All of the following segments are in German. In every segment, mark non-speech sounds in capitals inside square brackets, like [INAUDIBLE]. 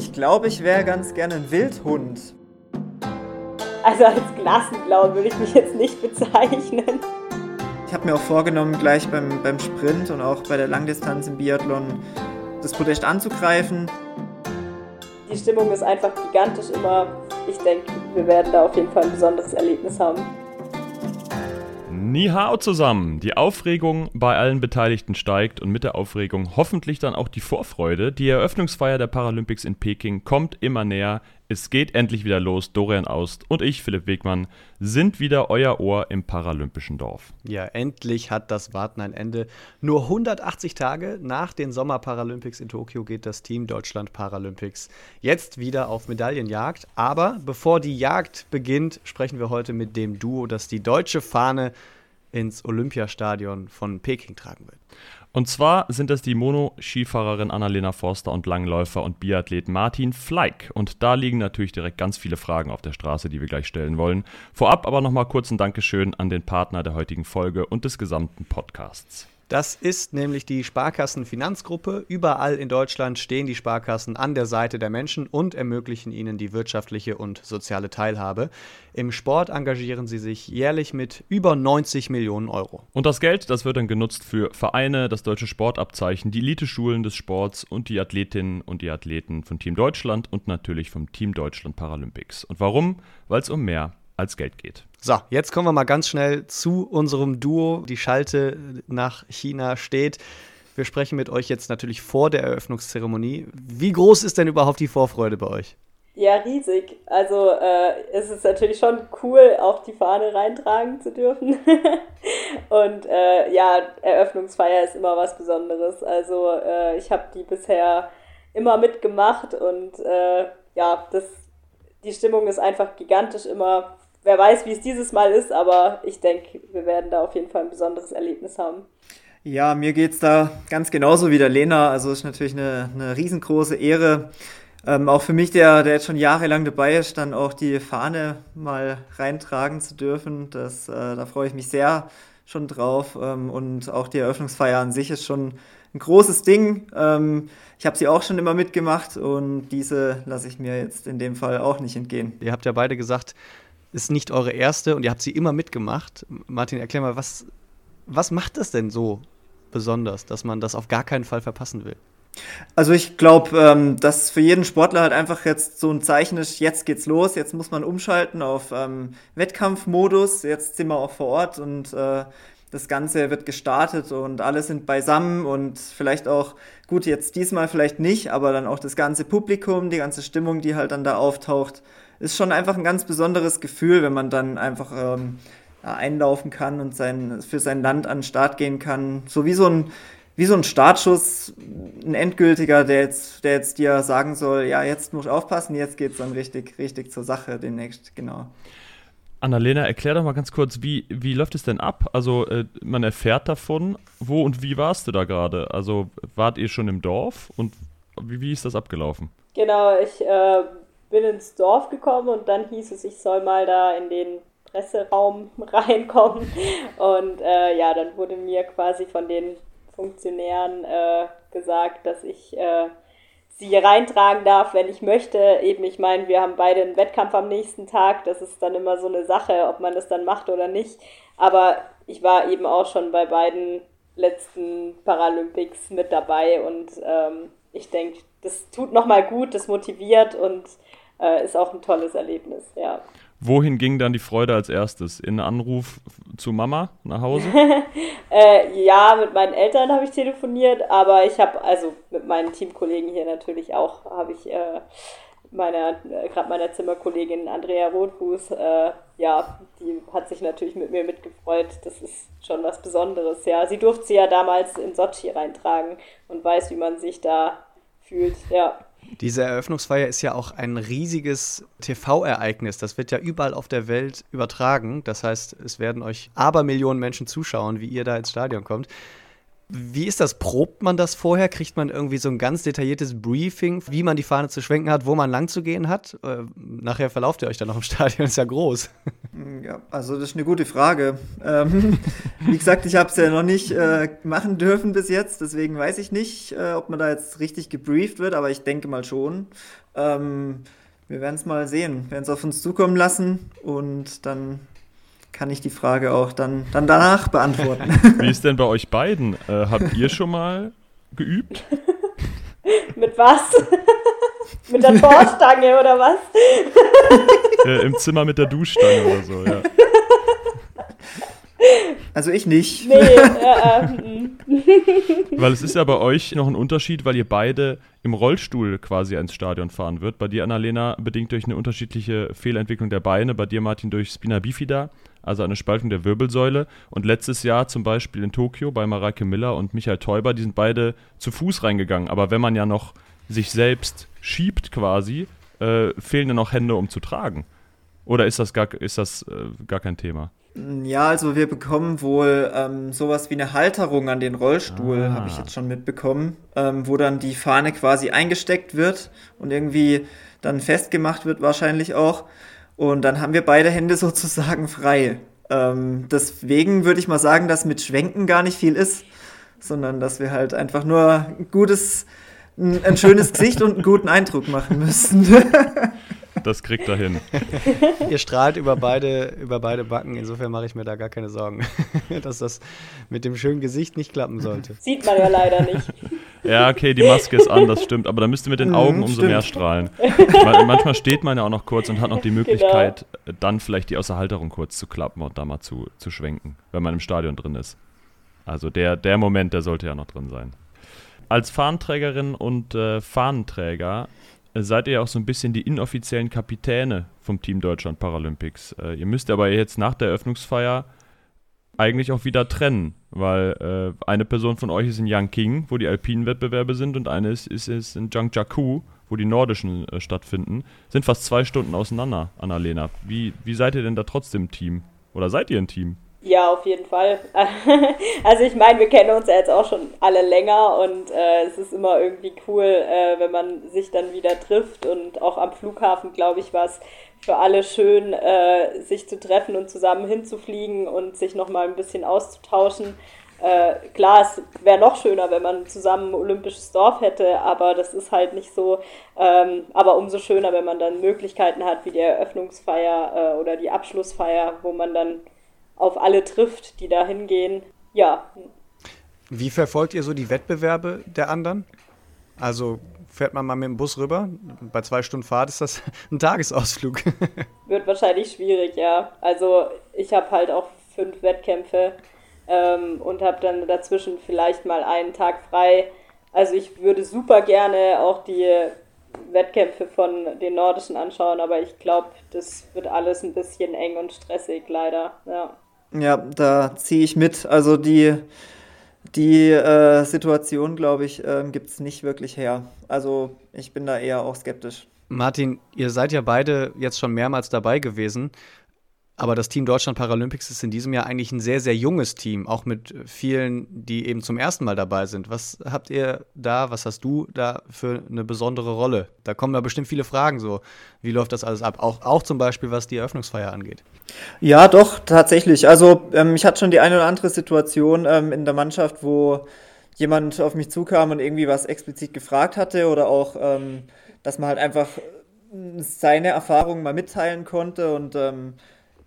Ich glaube, ich wäre ganz gerne ein Wildhund. Also als Glassenblau würde ich mich jetzt nicht bezeichnen. Ich habe mir auch vorgenommen, gleich beim, beim Sprint und auch bei der Langdistanz im Biathlon das Podest anzugreifen. Die Stimmung ist einfach gigantisch immer. Ich denke, wir werden da auf jeden Fall ein besonderes Erlebnis haben. Ni hao zusammen. Die Aufregung bei allen Beteiligten steigt und mit der Aufregung hoffentlich dann auch die Vorfreude. Die Eröffnungsfeier der Paralympics in Peking kommt immer näher. Es geht endlich wieder los. Dorian Aust und ich, Philipp Wegmann, sind wieder euer Ohr im paralympischen Dorf. Ja, endlich hat das Warten ein Ende. Nur 180 Tage nach den Sommerparalympics in Tokio geht das Team Deutschland Paralympics jetzt wieder auf Medaillenjagd. Aber bevor die Jagd beginnt, sprechen wir heute mit dem Duo, das die deutsche Fahne ins Olympiastadion von Peking tragen wird. Und zwar sind das die Mono-Skifahrerin Annalena Forster und Langläufer und Biathlet Martin Fleig. Und da liegen natürlich direkt ganz viele Fragen auf der Straße, die wir gleich stellen wollen. Vorab aber nochmal kurz ein Dankeschön an den Partner der heutigen Folge und des gesamten Podcasts. Das ist nämlich die Sparkassenfinanzgruppe. Überall in Deutschland stehen die Sparkassen an der Seite der Menschen und ermöglichen ihnen die wirtschaftliche und soziale Teilhabe. Im Sport engagieren sie sich jährlich mit über 90 Millionen Euro. Und das Geld, das wird dann genutzt für Vereine, das deutsche Sportabzeichen, die Eliteschulen des Sports und die Athletinnen und die Athleten von Team Deutschland und natürlich vom Team Deutschland Paralympics. Und warum? Weil es um mehr als Geld geht. So, jetzt kommen wir mal ganz schnell zu unserem Duo. Die Schalte nach China steht. Wir sprechen mit euch jetzt natürlich vor der Eröffnungszeremonie. Wie groß ist denn überhaupt die Vorfreude bei euch? Ja, riesig. Also äh, es ist natürlich schon cool, auch die Fahne reintragen zu dürfen. [LAUGHS] Und äh, ja, Eröffnungsfeier ist immer was Besonderes. Also äh, ich habe die bisher immer mitgemacht und äh, ja, das, die Stimmung ist einfach gigantisch immer wer weiß, wie es dieses Mal ist, aber ich denke, wir werden da auf jeden Fall ein besonderes Erlebnis haben. Ja, mir geht es da ganz genauso wie der Lena. Also es ist natürlich eine, eine riesengroße Ehre. Ähm, auch für mich, der, der jetzt schon jahrelang dabei ist, dann auch die Fahne mal reintragen zu dürfen. Das, äh, da freue ich mich sehr schon drauf. Ähm, und auch die Eröffnungsfeier an sich ist schon ein großes Ding. Ähm, ich habe sie auch schon immer mitgemacht und diese lasse ich mir jetzt in dem Fall auch nicht entgehen. Ihr habt ja beide gesagt, ist nicht eure erste und ihr habt sie immer mitgemacht. Martin, erklär mal, was, was macht das denn so besonders, dass man das auf gar keinen Fall verpassen will? Also ich glaube, ähm, dass für jeden Sportler halt einfach jetzt so ein Zeichen ist, jetzt geht's los, jetzt muss man umschalten auf ähm, Wettkampfmodus, jetzt sind wir auch vor Ort und äh, das Ganze wird gestartet und alle sind beisammen und vielleicht auch, gut, jetzt diesmal vielleicht nicht, aber dann auch das ganze Publikum, die ganze Stimmung, die halt dann da auftaucht, ist schon einfach ein ganz besonderes Gefühl, wenn man dann einfach ähm, einlaufen kann und sein, für sein Land an den Start gehen kann. So wie so ein, wie so ein Startschuss, ein endgültiger, der jetzt, der jetzt dir sagen soll, ja, jetzt muss ich aufpassen, jetzt geht es dann richtig, richtig zur Sache demnächst, genau. Annalena, erklär doch mal ganz kurz, wie, wie läuft es denn ab? Also, äh, man erfährt davon, wo und wie warst du da gerade? Also, wart ihr schon im Dorf und wie, wie ist das abgelaufen? Genau, ich äh, bin ins Dorf gekommen und dann hieß es, ich soll mal da in den Presseraum [LAUGHS] reinkommen. Und äh, ja, dann wurde mir quasi von den Funktionären äh, gesagt, dass ich äh, sie reintragen darf, wenn ich möchte. Eben, ich meine, wir haben beide einen Wettkampf am nächsten Tag. Das ist dann immer so eine Sache, ob man das dann macht oder nicht. Aber ich war eben auch schon bei beiden letzten Paralympics mit dabei und ähm, ich denke, das tut nochmal gut, das motiviert und äh, ist auch ein tolles Erlebnis, ja. Wohin ging dann die Freude als erstes? In Anruf zu Mama nach Hause? [LAUGHS] äh, ja, mit meinen Eltern habe ich telefoniert, aber ich habe, also mit meinen Teamkollegen hier natürlich auch, habe ich äh, meiner, gerade meiner Zimmerkollegin Andrea Rotfuß, äh, ja, die hat sich natürlich mit mir mitgefreut. Das ist schon was Besonderes, ja. Sie durfte sie ja damals in Sochi reintragen und weiß, wie man sich da fühlt, ja. Diese Eröffnungsfeier ist ja auch ein riesiges TV-Ereignis. Das wird ja überall auf der Welt übertragen. Das heißt, es werden euch Abermillionen Menschen zuschauen, wie ihr da ins Stadion kommt. Wie ist das? Probt man das vorher? Kriegt man irgendwie so ein ganz detailliertes Briefing, wie man die Fahne zu schwenken hat, wo man lang zu gehen hat? Äh, nachher verlauft ihr euch dann noch im [LAUGHS] Stadion, ist ja groß. Ja, also das ist eine gute Frage. Ähm, [LAUGHS] wie gesagt, ich habe es ja noch nicht äh, machen dürfen bis jetzt, deswegen weiß ich nicht, äh, ob man da jetzt richtig gebrieft wird, aber ich denke mal schon. Ähm, wir werden es mal sehen, werden es auf uns zukommen lassen und dann kann ich die Frage auch dann, dann danach beantworten. [LAUGHS] Wie ist denn bei euch beiden? Äh, habt ihr schon mal geübt? [LAUGHS] Mit was? [LAUGHS] mit der Torstange oder was? Äh, Im Zimmer mit der Duschstange oder so, ja. Also ich nicht. Nee, äh, äh, Weil es ist ja bei euch noch ein Unterschied, weil ihr beide im Rollstuhl quasi ins Stadion fahren wird. Bei dir, Annalena, bedingt durch eine unterschiedliche Fehlentwicklung der Beine. Bei dir, Martin, durch Spina Bifida, also eine Spaltung der Wirbelsäule. Und letztes Jahr zum Beispiel in Tokio bei Mareike Miller und Michael Teuber, die sind beide zu Fuß reingegangen. Aber wenn man ja noch sich selbst schiebt quasi, äh, fehlen ja noch Hände, um zu tragen. Oder ist das gar, ist das, äh, gar kein Thema? Ja, also wir bekommen wohl ähm, sowas wie eine Halterung an den Rollstuhl, Ah. habe ich jetzt schon mitbekommen, ähm, wo dann die Fahne quasi eingesteckt wird und irgendwie dann festgemacht wird wahrscheinlich auch. Und dann haben wir beide Hände [LAUGHS] sozusagen frei. Ähm, deswegen würde ich mal sagen, dass mit Schwenken gar nicht viel ist, sondern dass wir halt einfach nur ein gutes, ein, ein schönes [LAUGHS] Gesicht und einen guten Eindruck machen müssen. [LAUGHS] Das kriegt er hin. [LAUGHS] Ihr strahlt über beide, über beide Backen, insofern mache ich mir da gar keine Sorgen, [LAUGHS] dass das mit dem schönen Gesicht nicht klappen sollte. sieht man ja leider nicht. Ja, okay, die Maske ist an, das stimmt. Aber da müsste mit den Mhm, Augen umso stimmt. mehr strahlen. [LAUGHS] Man, manchmal steht man ja auch noch kurz und hat noch die Möglichkeit, dann vielleicht die aus der Halterung kurz zu klappen und da mal zu, zu schwenken, wenn man im Stadion drin ist. Also der, der Moment, der sollte ja noch drin sein. Als Fahnenträgerin und äh, Fahnenträger seid ihr auch so ein bisschen die inoffiziellen Kapitäne vom Team Deutschland Paralympics. Äh, ihr müsst aber jetzt nach der Eröffnungsfeier eigentlich auch wieder trennen, weil äh, eine Person von euch ist in Yangqing, wo die alpinen Wettbewerbe sind, und eine ist, ist, ist in Zhangjiakou, wo die nordischen äh, stattfinden. Sind fast zwei Stunden auseinander, Annalena. Wie, wie seid ihr denn da trotzdem Team? Oder seid ihr ein Team? Ja, auf jeden Fall. [LAUGHS] Also ich meine, wir kennen uns ja jetzt auch schon alle länger und äh, es ist immer irgendwie cool, äh, wenn man sich dann wieder trifft und auch am Flughafen, glaube ich, war es für alle schön, äh, sich zu treffen und zusammen hinzufliegen und sich nochmal ein bisschen auszutauschen. Äh, klar, es wäre noch schöner, wenn man zusammen ein olympisches Dorf hätte, aber das ist halt nicht so. Ähm, aber umso schöner, wenn man dann Möglichkeiten hat, wie die Eröffnungsfeier äh, oder die Abschlussfeier, wo man dann auf alle trifft, die da hingehen. Ja, Wie verfolgt ihr so die Wettbewerbe der anderen? Also fährt man mal mit dem Bus rüber? Bei zwei Stunden Fahrt ist das [LAUGHS] ein Tagesausflug. [LAUGHS] wird wahrscheinlich schwierig, ja. Also ich habe halt auch fünf Wettkämpfe ähm, und habe dann dazwischen vielleicht mal einen Tag frei. Also ich würde super gerne auch die Wettkämpfe von den Nordischen anschauen, aber ich glaube, das wird alles ein bisschen eng und stressig, leider. Ja. Ja, da ziehe ich mit. Also die, die äh, Situation, glaube ich, ähm, gibt es nicht wirklich her. Also ich bin da eher auch skeptisch. Martin, ihr seid ja beide jetzt schon mehrmals dabei gewesen. Aber das Team Deutschland Paralympics ist in diesem Jahr eigentlich ein sehr, sehr junges Team, auch mit vielen, die eben zum ersten Mal dabei sind. Was habt ihr da, was hast du da für eine besondere Rolle? Da kommen ja bestimmt viele Fragen so. Wie läuft das alles ab? Auch, auch zum Beispiel, was die Eröffnungsfeier angeht. Ja, doch, tatsächlich. Also ähm, ich hatte schon die eine oder andere Situation ähm, in der Mannschaft, wo jemand auf mich zukam und irgendwie was explizit gefragt hatte oder auch, ähm, dass man halt einfach seine Erfahrungen mal mitteilen konnte und ähm,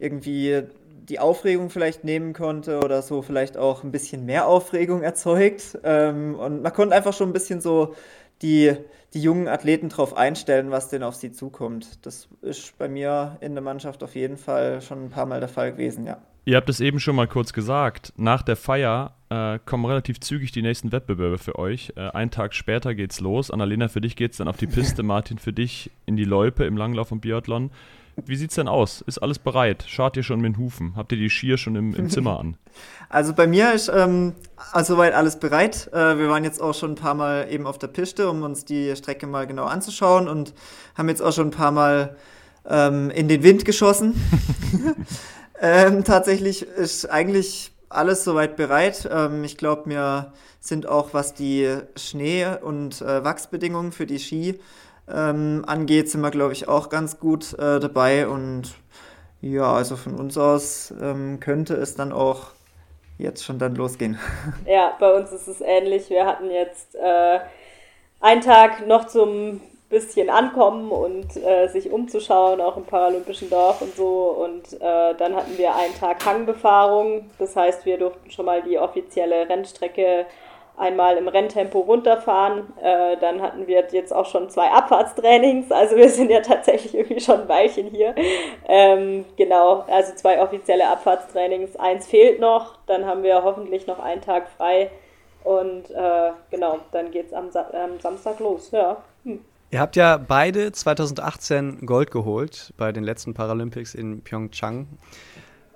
irgendwie die Aufregung vielleicht nehmen konnte oder so vielleicht auch ein bisschen mehr Aufregung erzeugt. Ähm, und man konnte einfach schon ein bisschen so die, die jungen Athleten darauf einstellen, was denn auf sie zukommt. Das ist bei mir in der Mannschaft auf jeden Fall schon ein paar Mal der Fall gewesen, ja. Ihr habt es eben schon mal kurz gesagt. Nach der Feier äh, kommen relativ zügig die nächsten Wettbewerbe für euch. Äh, einen Tag später geht's los. Annalena, für dich geht's dann auf die Piste. [LAUGHS] Martin, für dich in die Loipe im Langlauf und Biathlon. Wie sieht's denn aus? Ist alles bereit? Schart ihr schon mit den Hufen? Habt ihr die Skier schon im, im Zimmer an? [LAUGHS] Also bei mir ist ähm, also soweit alles bereit. Äh, wir waren jetzt auch schon ein paar Mal eben auf der Piste, um uns die Strecke mal genau anzuschauen und haben jetzt auch schon ein paar Mal ähm, in den Wind geschossen. [LAUGHS] [LAUGHS] ähm, tatsächlich ist eigentlich alles soweit bereit. Ähm, ich glaube, wir sind auch, was die Schnee- und äh, Wachsbedingungen für die Ski ähm, angeht, sind wir, glaube ich, auch ganz gut äh, dabei und Ja, also von uns aus ähm, könnte es dann auch jetzt schon dann losgehen. [LAUGHS] Ja, bei uns ist es ähnlich. Wir hatten jetzt äh, einen Tag noch zum bisschen ankommen und äh, sich umzuschauen, auch im paralympischen Dorf und so. Und äh, dann hatten wir einen Tag Hangbefahrung. Das heißt, wir durften schon mal die offizielle Rennstrecke einmal im Renntempo runterfahren. Äh, dann hatten wir jetzt auch schon zwei Abfahrtstrainings. Also wir sind ja tatsächlich irgendwie schon ein Weilchen hier. Ähm, genau, also zwei offizielle Abfahrtstrainings. Eins fehlt noch. Dann haben wir hoffentlich noch einen Tag frei. Und äh, genau, dann geht es am, Sa am, Samstag los. Ja. Hm. Ihr habt ja beide 2018 Gold geholt bei den letzten Paralympics in Pyeongchang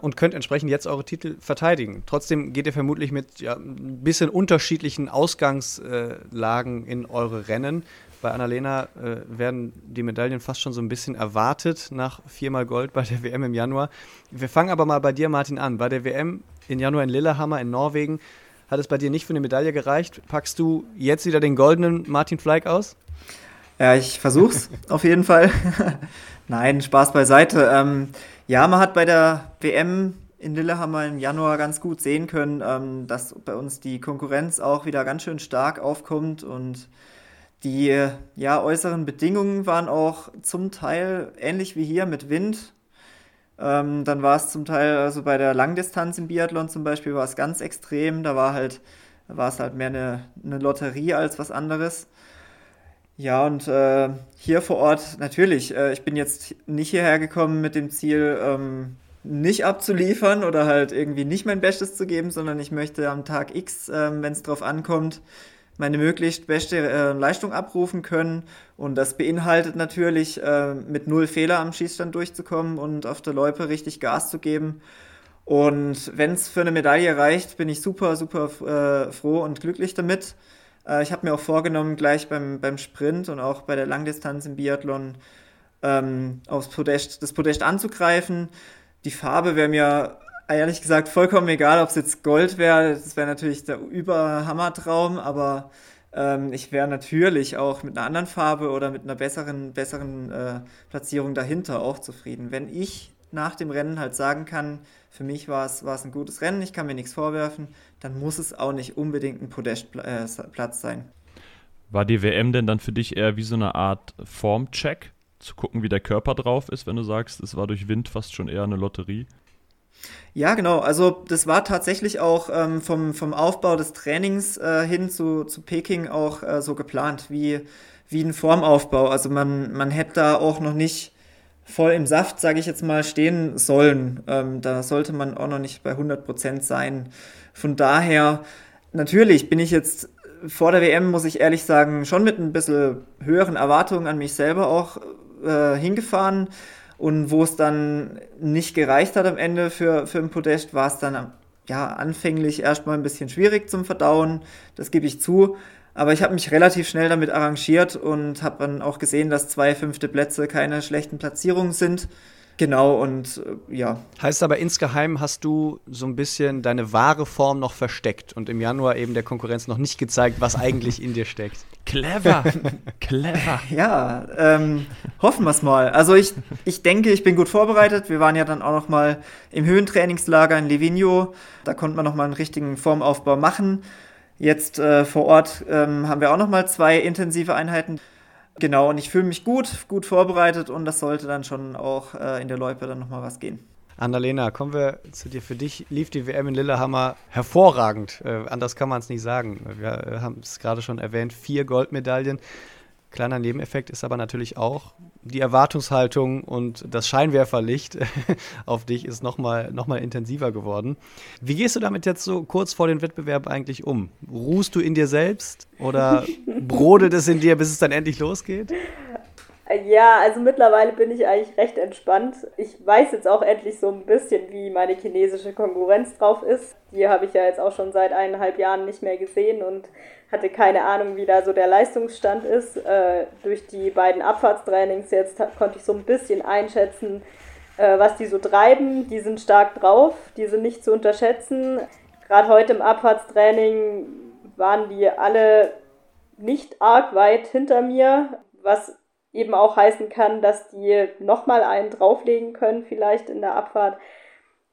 und könnt entsprechend jetzt eure Titel verteidigen. Trotzdem geht ihr vermutlich mit ja, ein bisschen unterschiedlichen Ausgangslagen in eure Rennen. Bei Annalena äh, werden die Medaillen fast schon so ein bisschen erwartet nach viermal Gold bei der [LAUGHS] WM im Januar. Wir fangen aber mal bei dir, Martin, an. Bei der WM im Januar in Lillehammer in Norwegen hat es bei dir nicht für eine Medaille gereicht. Packst du jetzt wieder den goldenen Martin Fleig aus? Ja, ich versuch's [LAUGHS] auf jeden Fall. [LAUGHS] Nein, Spaß beiseite. Ähm, ja, man hat bei der WM in Lillehammer im Januar ganz gut sehen können, ähm, dass bei uns die Konkurrenz auch wieder ganz schön stark aufkommt und die ja, äußeren Bedingungen waren auch zum Teil ähnlich wie hier mit Wind. Ähm, dann war es zum Teil, also bei der Langdistanz im Biathlon zum Beispiel, war es ganz extrem. Da war halt, war es halt mehr eine, eine Lotterie als was anderes. Ja, und äh, hier vor Ort natürlich. Äh, ich bin jetzt nicht hierher gekommen mit dem Ziel, ähm, nicht abzuliefern oder halt irgendwie nicht mein Bestes zu geben, sondern ich möchte am Tag X, äh, wenn es drauf ankommt, meine möglichst beste äh, Leistung abrufen können. Und das beinhaltet natürlich, äh, mit null Fehler am Schießstand durchzukommen und auf der Loipe richtig Gas zu geben. Und wenn es für eine Medaille reicht, bin ich super, super äh, froh und glücklich damit. Äh, ich habe mir auch vorgenommen, gleich beim, beim Sprint und auch bei der Langdistanz im Biathlon ähm, aufs Podest, das Podest anzugreifen. Die Farbe wäre mir ehrlich gesagt vollkommen egal, ob es jetzt Gold wäre. Das wäre natürlich der Überhammertraum, aber ähm, ich wäre natürlich auch mit einer anderen Farbe oder mit einer besseren, besseren äh, Platzierung dahinter auch zufrieden. Wenn ich nach dem Rennen halt sagen kann, für mich war es, war es ein gutes Rennen, ich kann mir nichts vorwerfen, dann muss es auch nicht unbedingt ein Podestplatz sein. War die WM denn dann für dich eher wie so eine Art Formcheck? Zu gucken, wie der Körper drauf ist, wenn du sagst, es war durch Wind fast schon eher eine Lotterie? Ja, genau. Also das war tatsächlich auch ähm, vom, vom Aufbau des Trainings äh, hin zu, zu Peking auch äh, so geplant, wie, wie ein Formaufbau. Also man, man hätte da auch noch nicht voll im Saft, sage ich jetzt mal, stehen sollen. Ähm, da sollte man auch noch nicht bei 100% sein. Von daher, natürlich bin ich jetzt vor der WM, muss ich ehrlich sagen, schon mit ein bisschen höheren Erwartungen an mich selber auch äh, hingefahren. Und wo es dann nicht gereicht hat am Ende für, für ein Podest, war es dann ja anfänglich erstmal ein bisschen schwierig zum Verdauen. Das gebe ich zu. Aber ich habe mich relativ schnell damit arrangiert und habe dann auch gesehen, dass zwei fünfte Plätze keine schlechten Platzierungen sind. Genau, und äh, ja. Heißt aber insgeheim hast du so ein bisschen deine wahre Form noch versteckt und im Januar eben der Konkurrenz noch nicht gezeigt, was eigentlich in dir steckt. [LAUGHS] Clever, clever. [LAUGHS] Ja, ähm, hoffen wir es mal. Also ich, ich denke, ich bin gut vorbereitet. Wir waren ja dann auch noch mal im Höhentrainingslager in Livigno. Da konnte man noch mal einen richtigen Formaufbau machen. Jetzt äh, vor Ort ähm, haben wir auch noch mal zwei intensive Einheiten. Genau, und ich fühle mich gut, gut vorbereitet und das sollte dann schon auch äh, in der Loipe dann noch mal was gehen. Annalena, kommen wir zu dir. Für dich lief die WM in Lillehammer hervorragend. Äh, anders kann man es nicht sagen. Wir äh, haben es gerade schon erwähnt, vier Goldmedaillen. Kleiner Nebeneffekt ist aber natürlich auch, die Erwartungshaltung und das Scheinwerferlicht [LAUGHS] auf dich ist nochmal noch mal intensiver geworden. Wie gehst du damit jetzt so kurz vor dem Wettbewerb eigentlich um? Ruhst du in dir selbst oder [LAUGHS] brodelt es in dir, bis es dann endlich losgeht? Ja, also mittlerweile bin ich eigentlich recht entspannt. Ich weiß jetzt auch endlich so ein bisschen, wie meine chinesische Konkurrenz drauf ist. Die habe ich ja jetzt auch schon seit eineinhalb Jahren nicht mehr gesehen und hatte keine Ahnung, wie da so der Leistungsstand ist. Äh, durch die beiden Abfahrtstrainings jetzt konnte ich so ein bisschen einschätzen, äh, was die so treiben. Die sind stark drauf, die sind nicht zu unterschätzen. Gerade heute im Abfahrtstraining waren die alle nicht arg weit hinter mir, was eben auch heißen kann, dass die nochmal einen drauflegen können, vielleicht in der Abfahrt.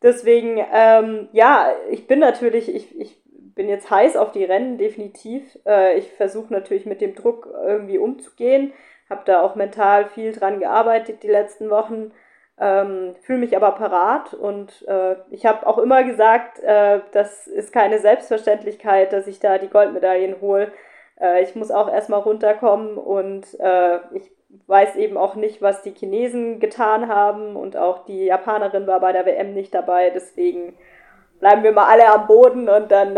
Deswegen, ähm, ja, ich bin natürlich, ich, ich bin jetzt heiß auf die Rennen, definitiv. Äh, ich versuche natürlich mit dem Druck irgendwie umzugehen, habe da auch mental viel dran gearbeitet die letzten Wochen, ähm, fühle mich aber parat und äh, ich habe auch immer gesagt, äh, das ist keine Selbstverständlichkeit, dass ich da die Goldmedaillen hole. Äh, ich muss auch erstmal runterkommen und äh, ich weiß eben auch nicht, was die Chinesen getan haben und auch die Japanerin war bei der WM nicht dabei, deswegen bleiben wir mal alle am Boden und dann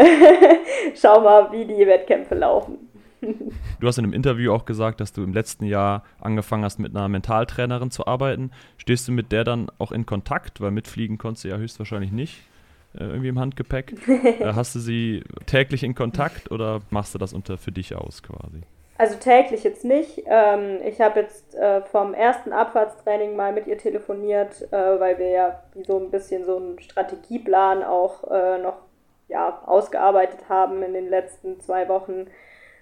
[LAUGHS] schauen wir, wie die Wettkämpfe laufen. Du hast in einem Interview auch gesagt, dass du im letzten Jahr angefangen hast, mit einer Mentaltrainerin zu arbeiten. Stehst du mit der dann auch in Kontakt? Weil mitfliegen konntest du ja höchstwahrscheinlich nicht, äh, irgendwie im Handgepäck. [LAUGHS] Äh, hast du sie täglich in Kontakt oder machst du das unter für dich aus quasi? Also täglich jetzt nicht. Ähm, ich habe jetzt äh, vom ersten Abfahrtstraining mal mit ihr telefoniert, äh, weil wir ja so ein bisschen so einen Strategieplan auch äh, noch ja, ausgearbeitet haben in den letzten zwei Wochen.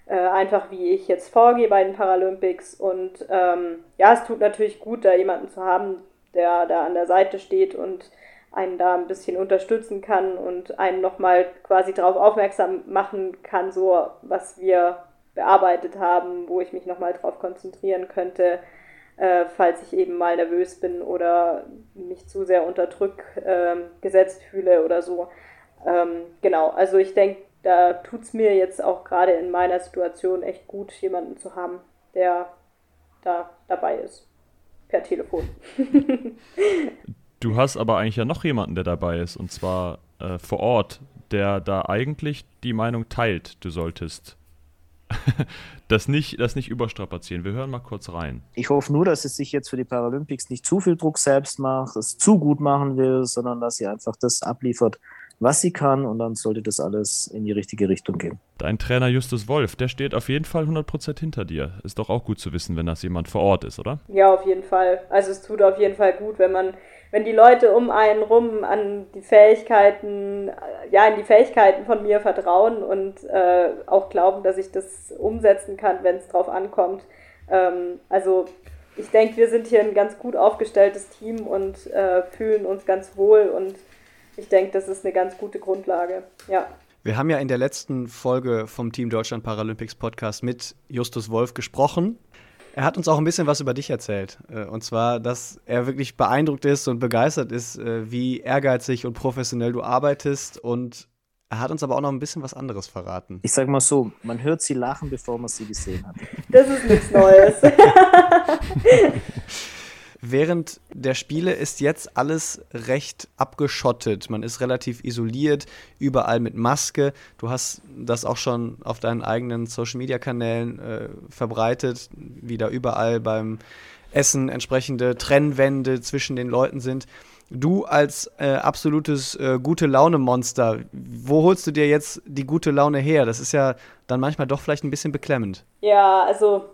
Äh, einfach wie ich jetzt vorgehe bei den Paralympics. Und ähm, ja, es tut natürlich gut, da jemanden zu haben, der da an der Seite steht und einen da ein bisschen unterstützen kann und einen nochmal quasi darauf aufmerksam machen kann, so was wir bearbeitet haben, wo ich mich nochmal drauf konzentrieren könnte, äh, falls ich eben mal nervös bin oder mich zu sehr unter Druck äh, gesetzt fühle oder so. Ähm, genau, also ich denke, da tut es mir jetzt auch gerade in meiner Situation echt gut, jemanden zu haben, der da dabei ist. Per Telefon. [LAUGHS] du hast aber eigentlich ja noch jemanden, der dabei ist, und zwar äh, vor Ort, der da eigentlich die Meinung teilt, du solltest [LAUGHS] das, nicht, das nicht überstrapazieren. Wir hören mal kurz rein. Ich hoffe nur, dass es sich jetzt für die Paralympics nicht zu viel Druck selbst macht, es zu gut machen will, sondern dass sie einfach das abliefert, was sie kann und dann sollte das alles in die richtige Richtung gehen. Dein Trainer Justus Wolf, der steht auf jeden Fall 100% hinter dir. Ist doch auch gut zu wissen, wenn das jemand vor Ort ist, oder? Ja, auf jeden Fall. Also es tut auf jeden Fall gut, wenn man wenn die Leute um einen rum an die Fähigkeiten, ja, in die Fähigkeiten von mir vertrauen und äh, auch glauben, dass ich das umsetzen kann, wenn es drauf ankommt. Ähm, also ich denke, wir sind hier ein ganz gut aufgestelltes Team und äh, fühlen uns ganz wohl und ich denke, das ist eine ganz gute Grundlage. Ja. Wir haben ja in der letzten Folge vom Team Deutschland Paralympics Podcast mit Justus Wolf gesprochen. Er hat uns auch ein bisschen was über dich erzählt. Äh, und zwar, dass er wirklich beeindruckt ist und begeistert ist, äh, wie ehrgeizig und professionell du arbeitest. Und er hat uns aber auch noch ein bisschen was anderes verraten. Ich sag mal so, man hört sie lachen, bevor man sie gesehen hat. Das ist nichts Neues. [LAUGHS] Während der Spiele ist jetzt alles recht abgeschottet. Man ist relativ isoliert, überall mit Maske. Du hast das auch schon auf deinen eigenen Social-Media-Kanälen äh, verbreitet, wie da überall beim Essen entsprechende Trennwände zwischen den Leuten sind. Du als äh, absolutes äh, gute Laune-Monster, wo holst du dir jetzt die gute Laune her? Das ist ja dann manchmal doch vielleicht ein bisschen beklemmend. Ja, also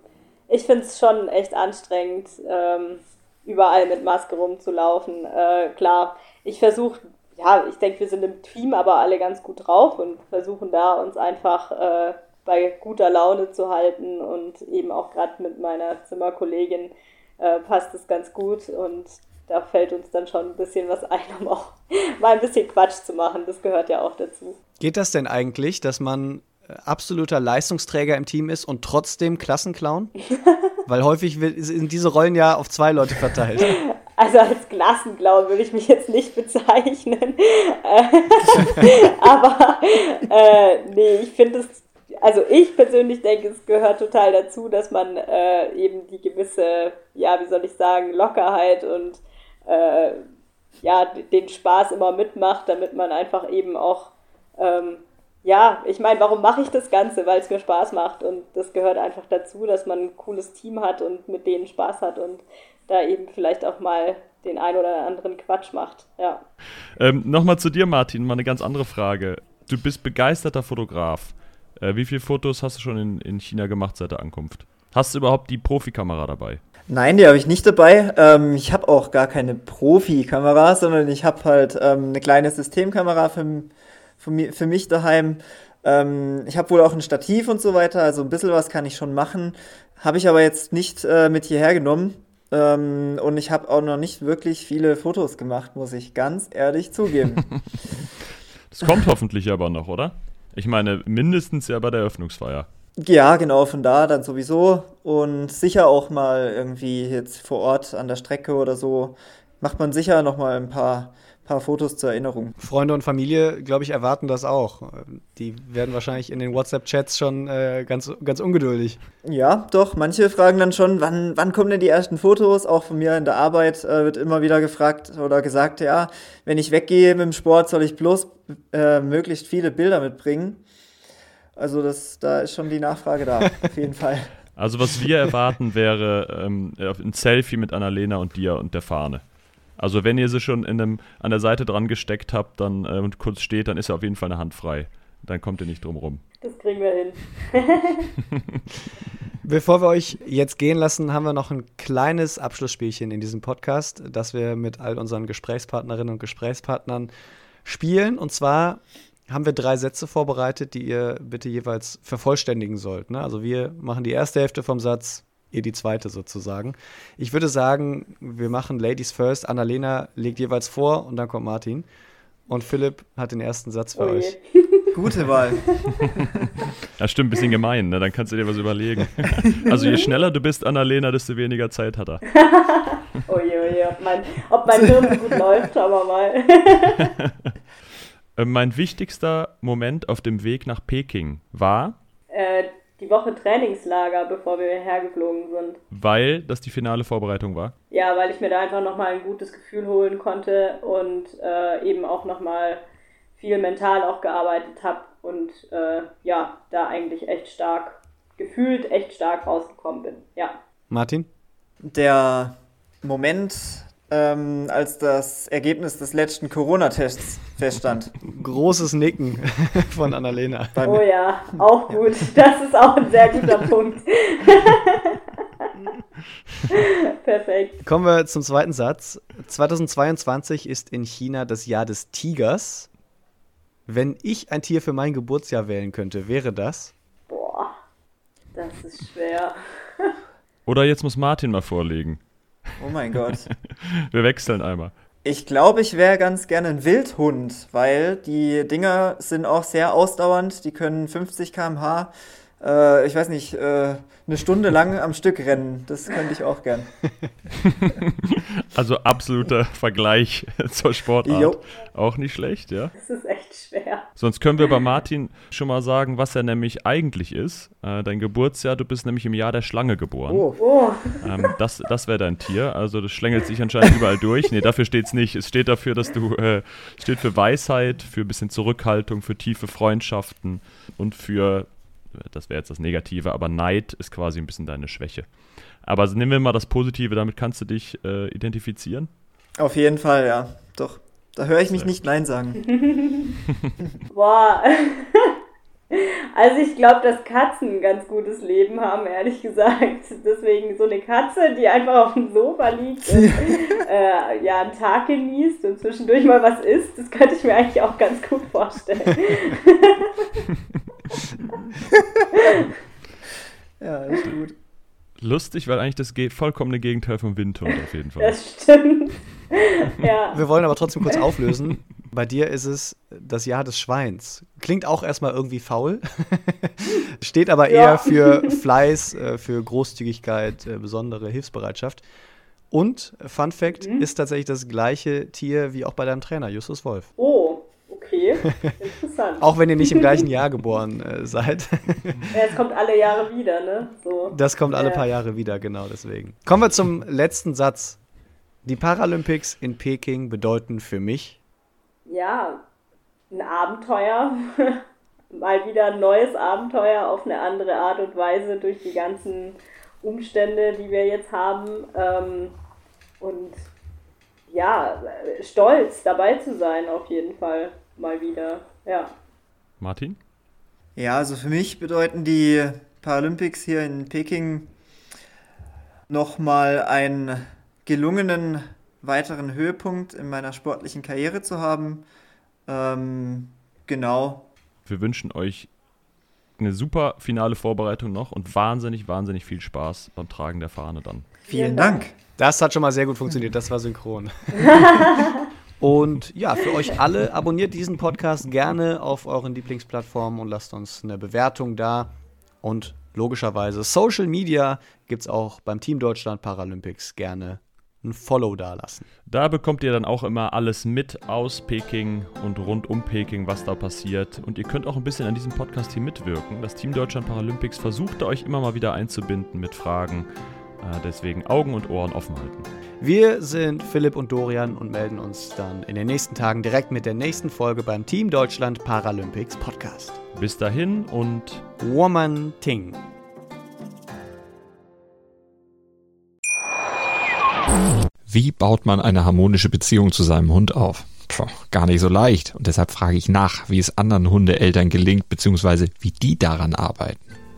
ich finde es schon echt anstrengend. Ähm überall mit Maske rumzulaufen. Äh, klar, ich versuche, ja, ich denke, wir sind im Team aber alle ganz gut drauf und versuchen da uns einfach äh, bei guter Laune zu halten und eben auch gerade mit meiner Zimmerkollegin äh, passt es ganz gut und da fällt uns dann schon ein bisschen was ein, um auch [LAUGHS] mal ein bisschen Quatsch zu machen. Das gehört ja auch dazu. Geht das denn eigentlich, dass man äh, absoluter Leistungsträger im Team ist und trotzdem Klassenclown? [LAUGHS] Weil häufig sind diese Rollen ja auf zwei Leute verteilt. [LAUGHS] Also als Klassenclown würde ich mich jetzt nicht bezeichnen. [LAUGHS] Aber äh, nee, ich finde es, also ich persönlich denke, es gehört total dazu, dass man äh, eben die gewisse, ja, wie soll ich sagen, Lockerheit und äh, ja, den Spaß immer mitmacht, damit man einfach eben auch ähm, ja, ich meine, warum mache ich das Ganze? Weil es mir Spaß macht und das gehört einfach dazu, dass man ein cooles Team hat und mit denen Spaß hat und da eben vielleicht auch mal den ein oder anderen Quatsch macht. Ja. Ähm, Nochmal zu dir, Martin, mal eine ganz andere Frage. Du bist begeisterter Fotograf. Äh, wie viele Fotos hast du schon in, in China gemacht seit der Ankunft? Hast du überhaupt die Profikamera dabei? Nein, die habe ich nicht dabei. Ähm, ich habe auch gar keine Profikamera, sondern ich habe halt ähm, eine kleine Systemkamera für, für, mich, für mich daheim. Ähm, ich habe wohl auch ein Stativ und so weiter, also ein bisschen was kann ich schon machen. Habe ich aber jetzt nicht äh, mit hierher genommen. Ähm, und ich habe auch noch nicht wirklich viele Fotos gemacht, muss ich ganz ehrlich zugeben. [LAUGHS] das kommt hoffentlich aber noch, oder? Ich meine, mindestens ja bei der Eröffnungsfeier. Ja, genau, von da dann sowieso. Und sicher auch mal irgendwie jetzt vor Ort an der Strecke oder so, macht man sicher noch mal ein paar paar Fotos zur Erinnerung. Freunde und Familie, glaube ich, erwarten das auch. Die werden wahrscheinlich in den WhatsApp-Chats schon äh, ganz, ganz ungeduldig. Ja, doch. Manche fragen dann schon, wann, wann kommen denn die ersten Fotos? Auch von mir in der Arbeit äh, wird immer wieder gefragt oder gesagt, ja, wenn ich weggehe mit dem Sport, soll ich bloß äh, möglichst viele Bilder mitbringen. Also das, da ist schon die Nachfrage da, [LAUGHS] auf jeden Fall. Also was wir erwarten wäre ähm, ein Selfie mit Annalena und dir und der Fahne. Also wenn ihr sie schon in einem, an der Seite dran gesteckt habt dann, äh, und kurz steht, dann ist ja auf jeden Fall eine Hand frei. Dann kommt ihr nicht drum rum. Das kriegen wir hin. [LAUGHS] Bevor wir euch jetzt gehen lassen, haben wir noch ein kleines Abschlussspielchen in diesem Podcast, das wir mit all unseren Gesprächspartnerinnen und Gesprächspartnern spielen. Und zwar haben wir drei Sätze vorbereitet, die ihr bitte jeweils vervollständigen sollt. Ne? Also wir machen die erste Hälfte vom Satz, ihr die zweite sozusagen. Ich würde sagen, wir machen Ladies First. Annalena legt jeweils vor und dann kommt Martin. Und Philipp hat den ersten Satz für oh euch. [LAUGHS] Gute Wahl. [LAUGHS] Das stimmt, ein bisschen gemein, ne? dann kannst du dir was überlegen. Also je schneller du bist, Annalena, desto weniger Zeit hat er. [LAUGHS] Oje, oje, ob mein, ob mein Hirn so gut läuft, aber mal. Äh, mein wichtigster Moment auf dem Weg nach Peking war? Äh, die Woche Trainingslager, bevor wir hergeflogen sind. Weil das die finale Vorbereitung war? Ja, weil ich mir da einfach nochmal ein gutes Gefühl holen konnte und äh, eben auch nochmal viel mental auch gearbeitet habe und äh, ja, da eigentlich echt stark, gefühlt echt stark rausgekommen bin. Ja. Martin? Der Moment, ähm, als das Ergebnis des letzten Corona-Tests feststand. Großes Nicken [LAUGHS] von Annalena. Oh ja, auch gut. Das ist auch ein sehr guter Punkt. [LAUGHS] Perfekt. Kommen wir zum zweiten Satz. 2022 ist in China das Jahr des Tigers. Wenn ich ein Tier für mein Geburtsjahr wählen könnte, wäre das? Boah, das ist schwer. Oder jetzt muss Martin mal vorlegen. Oh mein Gott. [LAUGHS] Wir wechseln einmal. Ich glaube, ich wäre ganz gerne ein Wildhund, weil die Dinger sind auch sehr ausdauernd. Die können 50 km/h äh, ich weiß nicht, äh, eine Stunde lang am Stück rennen. Das könnte ich auch gern. [LAUGHS] Also absoluter Vergleich [LAUGHS] zur Sportart. Jo. Auch nicht schlecht, ja. Das ist echt schwer. Sonst können wir bei Martin schon mal sagen, was er nämlich eigentlich ist. Äh, dein Geburtsjahr, du bist nämlich im Jahr der Schlange geboren. Oh. oh. Ähm, das das wäre dein Tier. Also das schlängelt sich anscheinend überall durch. Nee, dafür steht es nicht. Es steht dafür, dass du, äh, steht für Weisheit, für ein bisschen Zurückhaltung, für tiefe Freundschaften und für das wäre jetzt das Negative, aber Neid ist quasi ein bisschen deine Schwäche. Aber nehmen wir mal das Positive, damit kannst du dich äh, identifizieren? Auf jeden Fall, ja. Doch. Da höre ich mich nicht Nein sagen. [LAUGHS] Boah. [LAUGHS] Also ich glaube, dass Katzen ein ganz gutes Leben haben, ehrlich gesagt. Deswegen so eine Katze, die einfach auf dem Sofa liegt und [LAUGHS] äh, ja, einen Tag genießt und zwischendurch mal was isst, das könnte ich mir eigentlich auch ganz gut vorstellen. [LAUGHS] ja, das ist gut. Lustig, weil eigentlich das vollkommene Gegenteil vom Windhund auf jeden Fall. Das stimmt. [LAUGHS] ja. Wir wollen aber trotzdem kurz auflösen. Bei dir ist es das Jahr des Schweins. Klingt auch erstmal irgendwie faul, [LAUGHS] steht aber eher ja. für Fleiß, äh, für Großzügigkeit, äh, besondere Hilfsbereitschaft. Und Fun Fact mhm. ist tatsächlich das gleiche Tier wie auch bei deinem Trainer, Justus Wolf. Oh, okay. Interessant. auch wenn ihr nicht im gleichen Jahr geboren äh, seid. [LAUGHS] ja, es kommt alle Jahre wieder, ne? So. Das kommt alle ja. paar Jahre wieder, genau deswegen. Kommen wir zum letzten Satz. Die Paralympics in Peking bedeuten für mich ja, ein Abenteuer. [LAUGHS] Mal wieder ein neues Abenteuer auf eine andere Art und Weise durch die ganzen Umstände, die wir jetzt haben. Ähm, und ja, stolz dabei zu sein, auf jeden Fall mal wieder. Ja. Martin? Ja, also für mich bedeuten die Paralympics hier in Peking nochmal einen gelungenen weiteren Höhepunkt in meiner sportlichen Karriere zu haben. Ähm, genau. Wir wünschen euch eine super finale Vorbereitung noch und wahnsinnig, wahnsinnig viel Spaß beim Tragen der Fahne dann. Vielen Dank. Das hat schon mal sehr gut funktioniert, das war synchron. [LAUGHS] und ja, für euch alle, abonniert diesen Podcast gerne auf euren Lieblingsplattformen und lasst uns eine Bewertung da. Und logischerweise Social Media gibt es auch beim Team Deutschland Paralympics gerne ein Follow dalassen. Da bekommt ihr dann auch immer alles mit aus Peking und rund um Peking, was da passiert. Und ihr könnt auch ein bisschen an diesem Podcast hier mitwirken. Das Team Deutschland Paralympics versucht euch immer mal wieder einzubinden mit Fragen. Äh, deswegen Augen und Ohren offen halten. Wir sind Philipp und Dorian und melden uns dann in den nächsten Tagen direkt mit der nächsten Folge beim Team Deutschland Paralympics Podcast. Bis dahin und Woman Ting. Wie baut man eine harmonische Beziehung zu seinem Hund auf? Puh, gar nicht so leicht. Und deshalb frage ich nach, wie es anderen Hundeeltern gelingt, beziehungsweise wie die daran arbeiten.